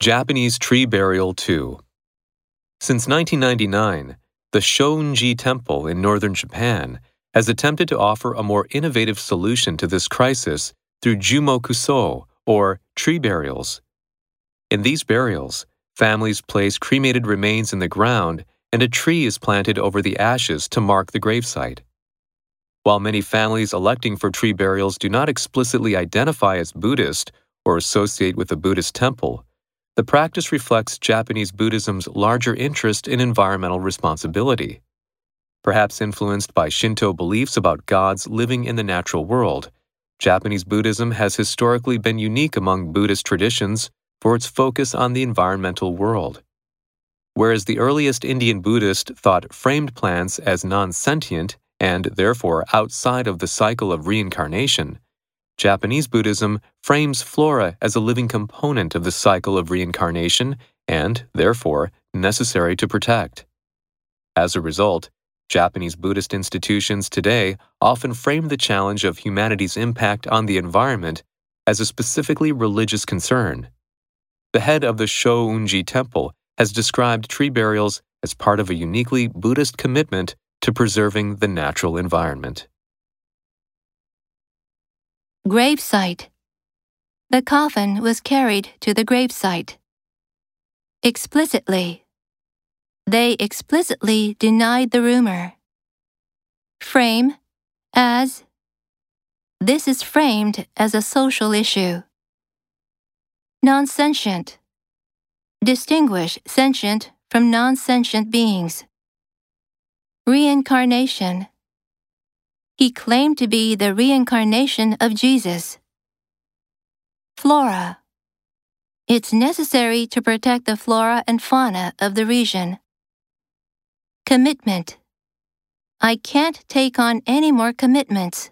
Japanese Tree Burial 2 Since 1999, the Shounji Temple in northern Japan has attempted to offer a more innovative solution to this crisis through Jumokuso, or tree burials. In these burials, families place cremated remains in the ground and a tree is planted over the ashes to mark the gravesite. While many families electing for tree burials do not explicitly identify as Buddhist or associate with a Buddhist temple, the practice reflects Japanese Buddhism's larger interest in environmental responsibility. Perhaps influenced by Shinto beliefs about gods living in the natural world, Japanese Buddhism has historically been unique among Buddhist traditions for its focus on the environmental world. Whereas the earliest Indian Buddhist thought framed plants as non sentient and therefore outside of the cycle of reincarnation, Japanese Buddhism frames flora as a living component of the cycle of reincarnation and, therefore, necessary to protect. As a result, Japanese Buddhist institutions today often frame the challenge of humanity's impact on the environment as a specifically religious concern. The head of the Shounji Temple has described tree burials as part of a uniquely Buddhist commitment to preserving the natural environment. Gravesite. The coffin was carried to the gravesite. Explicitly. They explicitly denied the rumor. Frame as. This is framed as a social issue. Non-sentient. Distinguish sentient from non-sentient beings. Reincarnation. He claimed to be the reincarnation of Jesus. Flora. It's necessary to protect the flora and fauna of the region. Commitment. I can't take on any more commitments.